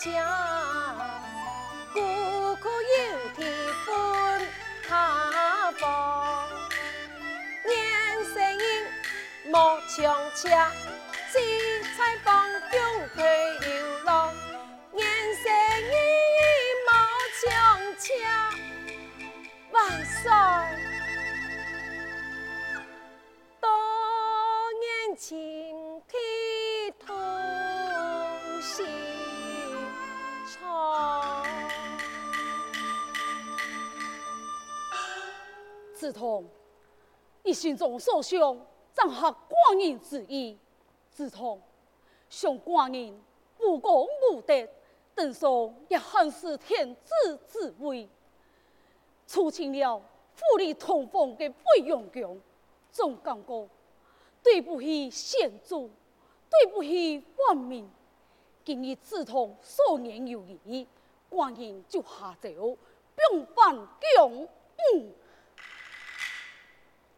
强强，孤苦有天分他方，年生意莫强强，子通，你心中所想，正合寡人之意。子通，想寡人无功无德，等说也很是天子之威。出清了府里通风的费用强，总感觉对不起先祖，对不起万民。今日子通少年有为，寡人就下诏，并犯疆域。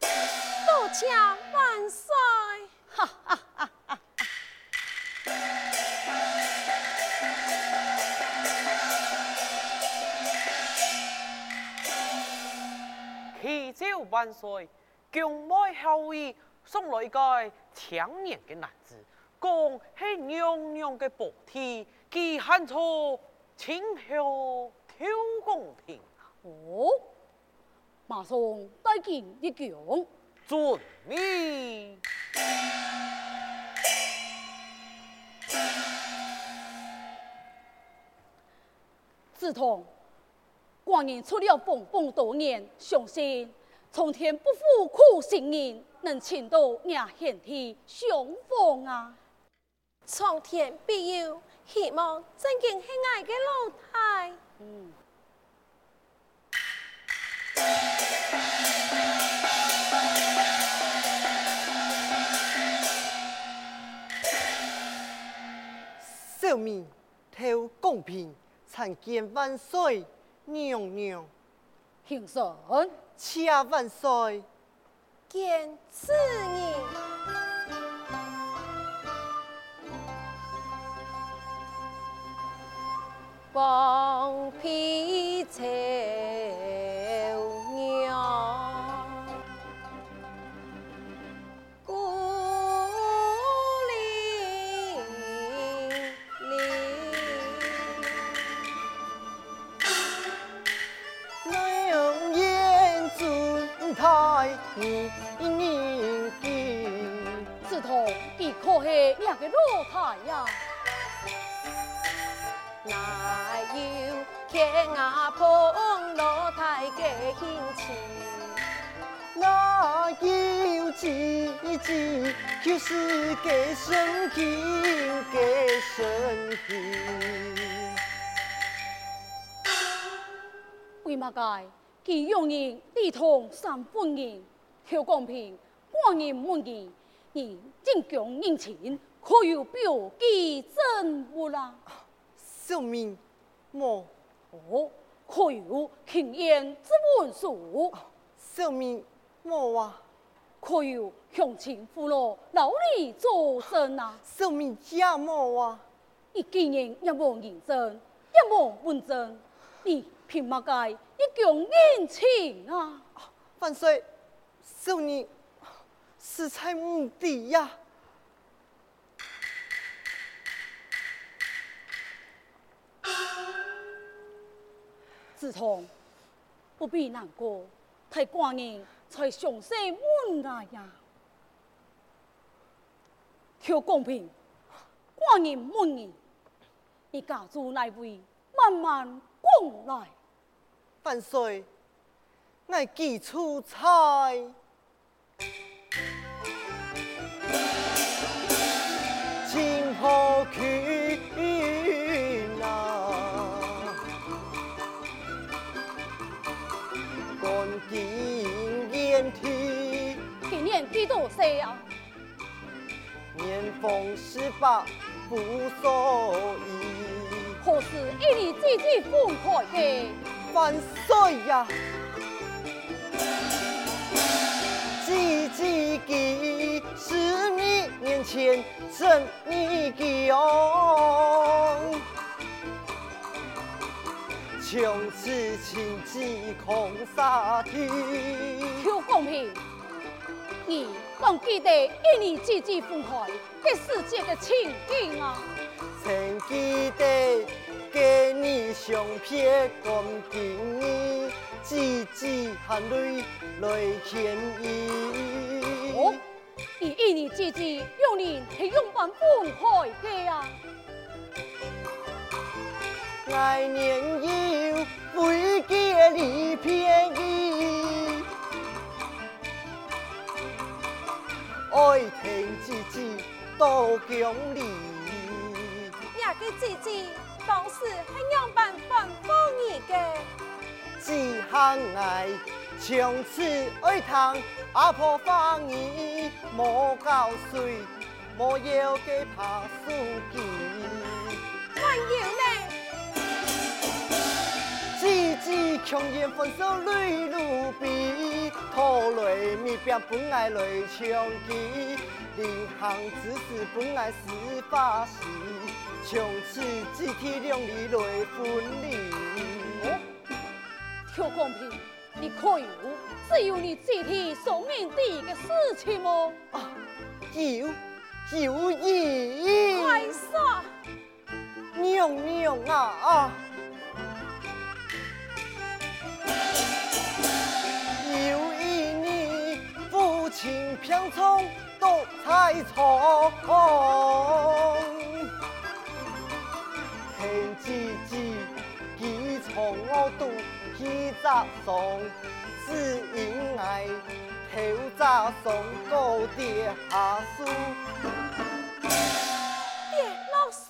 多谢万岁！哈哈哈哈。祈求万岁，宫外后位送来一个青年的男子，讲是娘娘的宝体，其汉初清秀挑公平。哦，马上带进一讲。遵命。自从。寡人出了奉风多年，相信苍天不负苦心人，能请到亚贤体相逢啊！苍天庇佑，希望真经是爱的老太。嗯。小民讨公平，参见万岁。娘娘，平生且万岁，见此人，王皮草。你你你，子通，你可是两个老太呀？哪有天涯碰老太的心情？哪有姐姐就是给生平给生平？为嘛该？其用人一同三分人。讨公平，寡人满意。你进宫迎亲，可有表记证物啦？小民莫。哦，可有庆宴之文书？小民莫啊。可有乡亲父老老李作证啊？小民也莫啊。你既然也无认证，也无文证，你凭乜该一宫迎亲啊？万岁。少年实在无敌呀！子通不必难过，太寡人才详细问来呀。求公平，寡人满意。你家住哪位慢慢讲来。万岁。乃记出差，今后去哪？关金连体，今年几多岁啊？年逢十八不所宜。可是一年姐姐分开的？万岁呀！前真你记哦，从此情结空沙天。邱公平，你还记得一年姐姐分开这世界的情景啊？曾记得跟你相片光景，姐姐含泪来牵伊。哦，伊一年之计有人是用办分开的啊？爱年幼，未记离别伊，爱听姐姐多讲理。那个姐姐当时系样办反方儿嘅，只恨爱从此爱听阿婆方言，莫教水，莫要给怕输记。还有呢，姐姐强颜欢笑泪如笔，拖累咪变本爱来抢记，临行之时本爱是发誓。从此姐弟两离来分离。哦，邱公平，你可有只有你姐弟双人的个事情吗？啊，有有有。快说，娘娘啊啊！有一年父亲偏从多采葱。姐姐，记从我肚起早送，只因爱头早送高爹下书。爹老叔，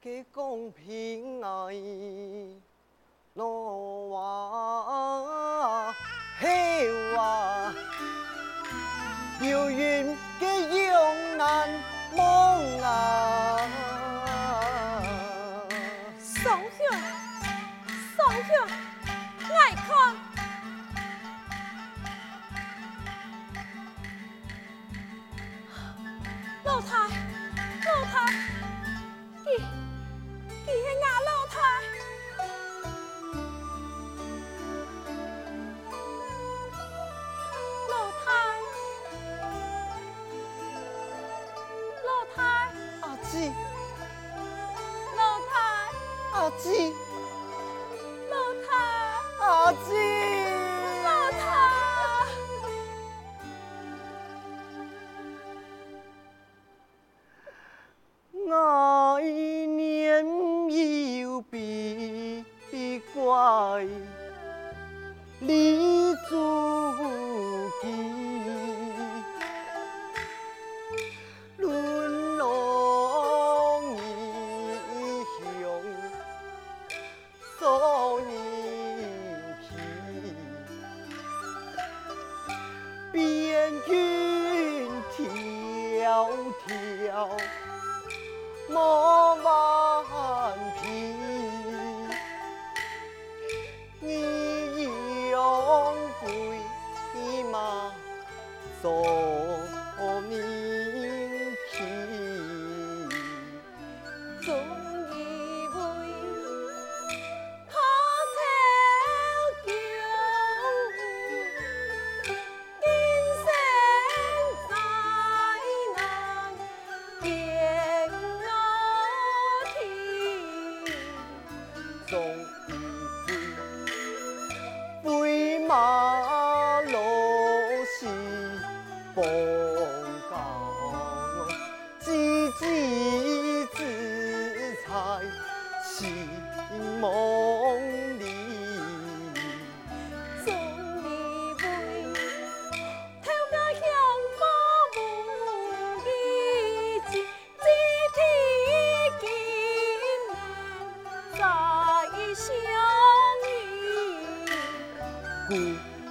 给公平爱，罗娃嘿娃，有缘给永难梦啊！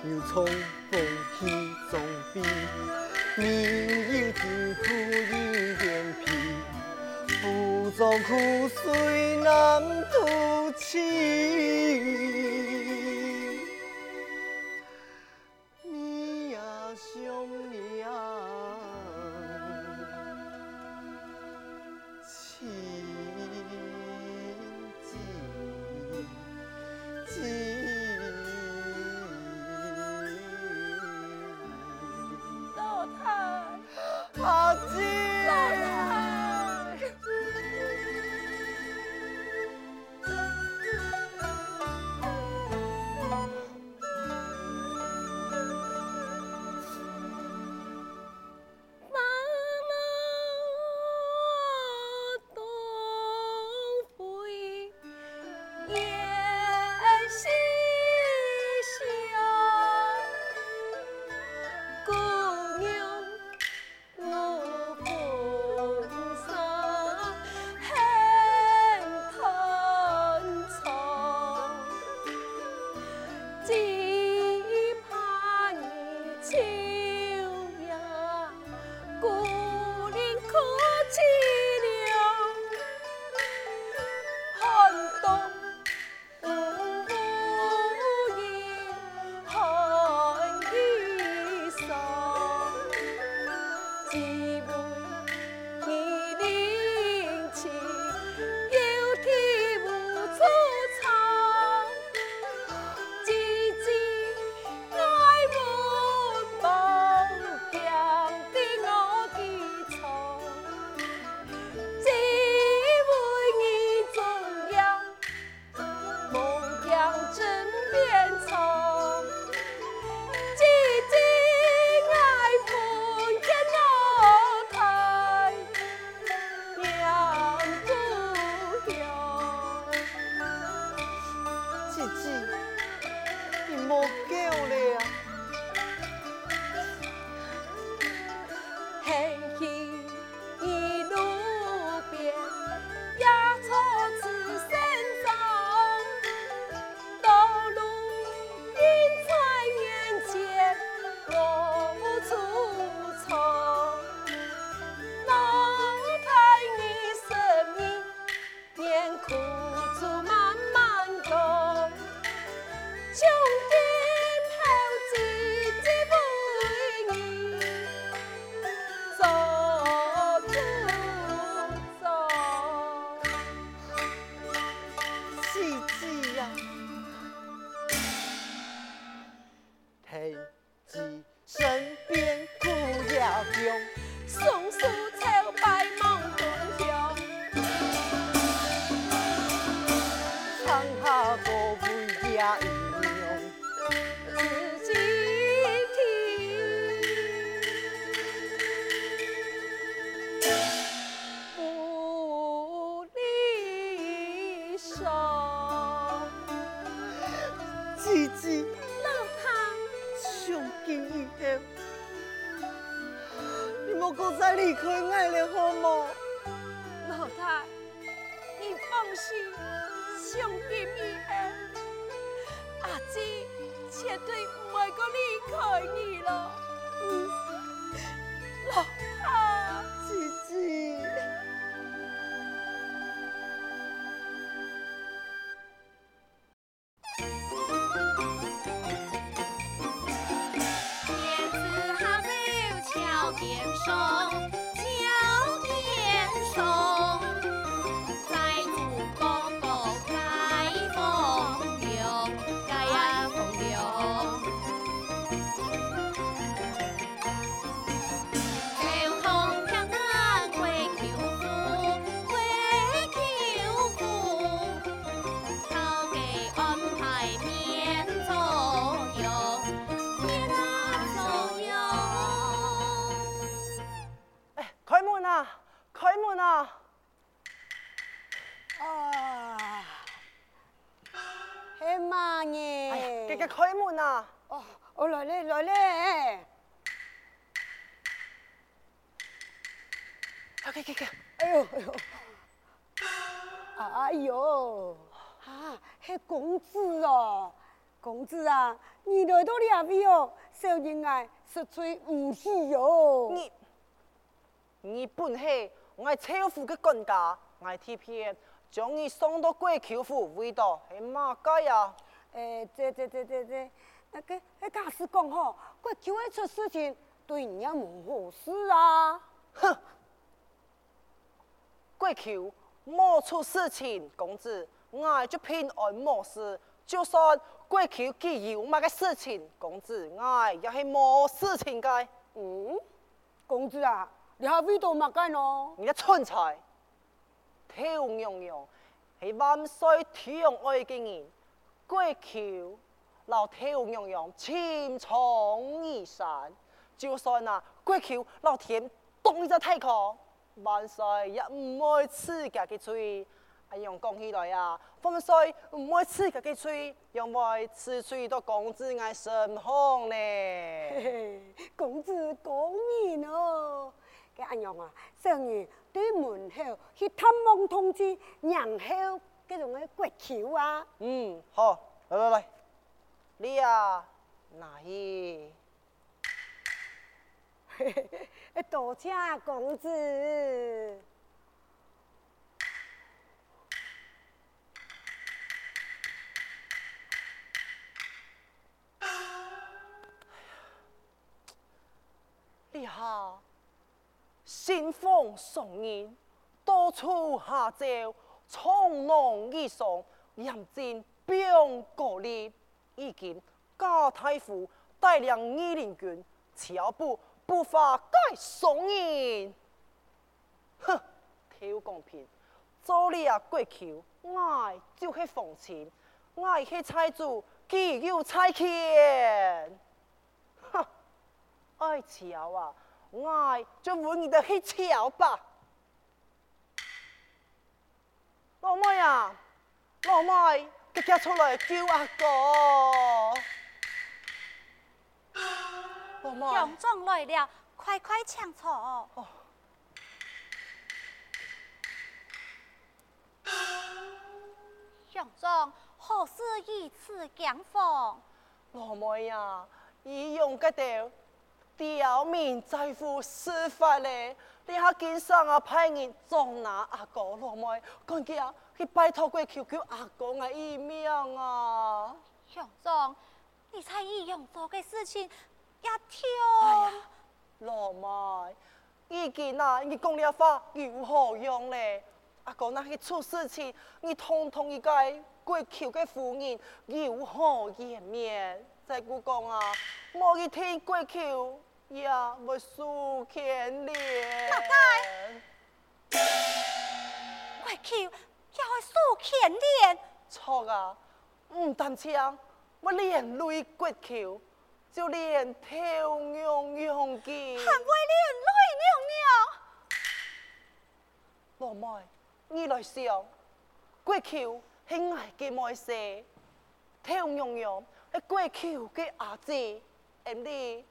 有从风去总比你有金苦有脸皮，不做苦水难吐气。do. 黑鸡身边不要用绝对不会离开你了。老婆姐姐开门啊！哦，我来嘞，来嘞！快快快！哎呦哎呦！哎呦！啊，是公子哦，公子啊，你来到哪里哦？小人爱是最无是哟、哦。你你本系我车夫的管家，我替骗将你送到贵桥户，回到系马街呀。诶，这这这这这，那个那假使讲吼，过桥会出事情，对你也无好事啊！哼，贵裘莫出事情，公子，我就平安无事。就算过桥既有乜个事情，公子，我也是冇事情该。嗯，公子啊，你还味道乜该喏？你个蠢材，跳洋洋，系万岁疼爱嘅人，贵裘老跳洋洋，青松义山，就算啊，贵裘老天冻一只太空，万岁也唔会刺家嘅嘴。哎呀，讲起来啊，万岁唔会刺家嘅嘴，因为刺嘴到公子爱身红咧。公子讲你哦，嘅阿娘啊，上日对门口去探望通知娘后嗰种个国球啊。嗯，好，来来来，你啊，哪去？多谢公子。你好，新丰送人，到处下诏，从容易送，严禁兵过立，已经贾太傅带领御林军，悄步不发该送人。哼，挑公平，做你啊贵裘，我就是奉亲，我是财主，岂有差遣？爱瞧啊，我就问你的去瞧吧。老妹啊，老妹，你叫出来救阿哥。老妹，杨庄来了，快快请坐。哦。杨庄，何事以此讲风？老妹呀，伊用个头。刁民在乎司法嘞，你下经常啊派人捉拿阿哥老妹，赶紧啊去拜托过求求阿公啊一命啊！杨总，你猜义勇做嘅事情一跳？哎呀，老妹，已经啊，你讲了话有何用嘞？阿哥那去出事情，你通通一个过求嘅夫人有何颜面？再故讲啊，莫去听贵裘。呀，我输天咧！大概贵裘又会输天咧？错啊，唔单止啊，我连累贵裘，就连头娘娘嘅，还会连累娘娘？老妹，你来想，贵裘系爱嘅妹婿，头娘娘系贵裘嘅阿姐，而你。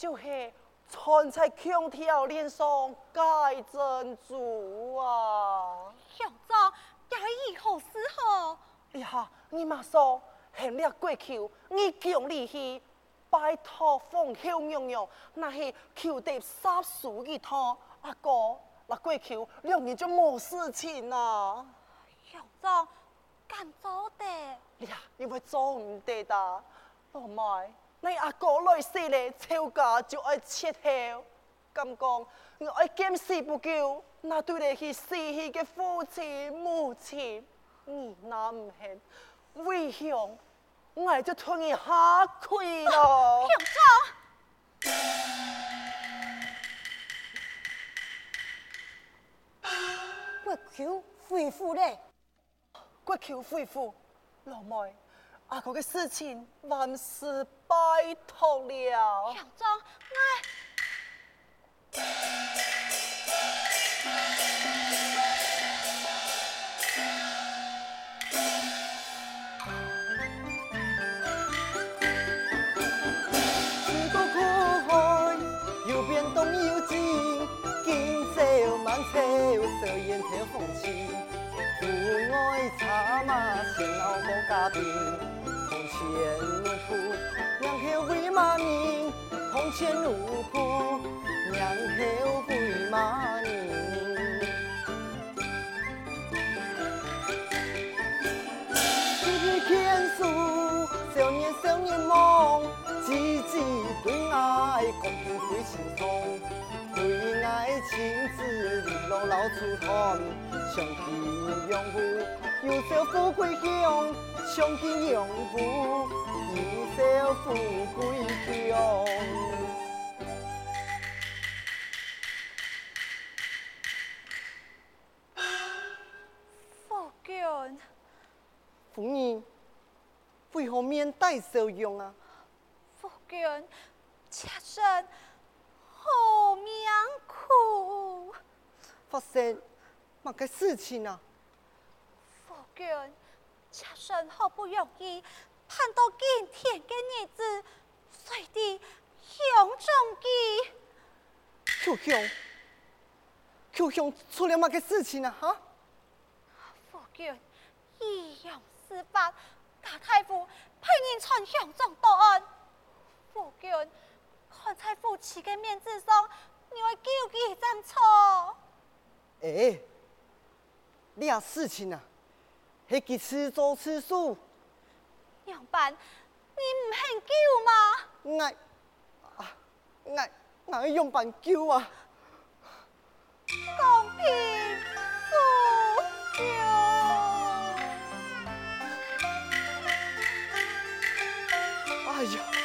就是穿在空调脸上盖珍珠啊！杨总，要以后时候。哎呀，你马上行了贵裘，你强力去拜托凤后娘娘，那是求得杀叔一趟。阿哥，那贵裘两年就没事情啦。杨总，敢做的？哎呀，你会做唔得的，老妹。你阿哥来世咧，吵架就爱切头，咁讲我爱见死不救，那对得起死去嘅父亲母亲，你那唔系为兄，我就同你下跪咯。杨总，贵裘恢复咧，贵裘恢复，老妹。阿哥嘅事情万事拜托了。杨总，四个苦海，右边东右进，今朝满朝烧烟跳红旗，父爱茶马先老莫家贫。钱路，娘鞋为妈宁？铜钱路铺，娘鞋为嘛宁？天天数，少年少年梦，几几对爱，国父最心痛。对爱情字，你若老粗通，想得永富，有少富贵不。上京用户有少富贵乡。夫君，夫人，为何面带笑容啊？夫君，妾身好命苦。发生乜个事情啊？夫君，妾身好不容易盼到今天的日子，随地相中记。秋香，秋香出了乜个事情啊？哈？夫君，以阳司法，大太傅派人传相中到案。夫君，看在夫妻的面子上，你会救济赞错。哎，你啊事情啊，迄个吃做吃素。杨班，你唔肯救吗？我，啊，我，我杨班救啊！公平素救。哎呀！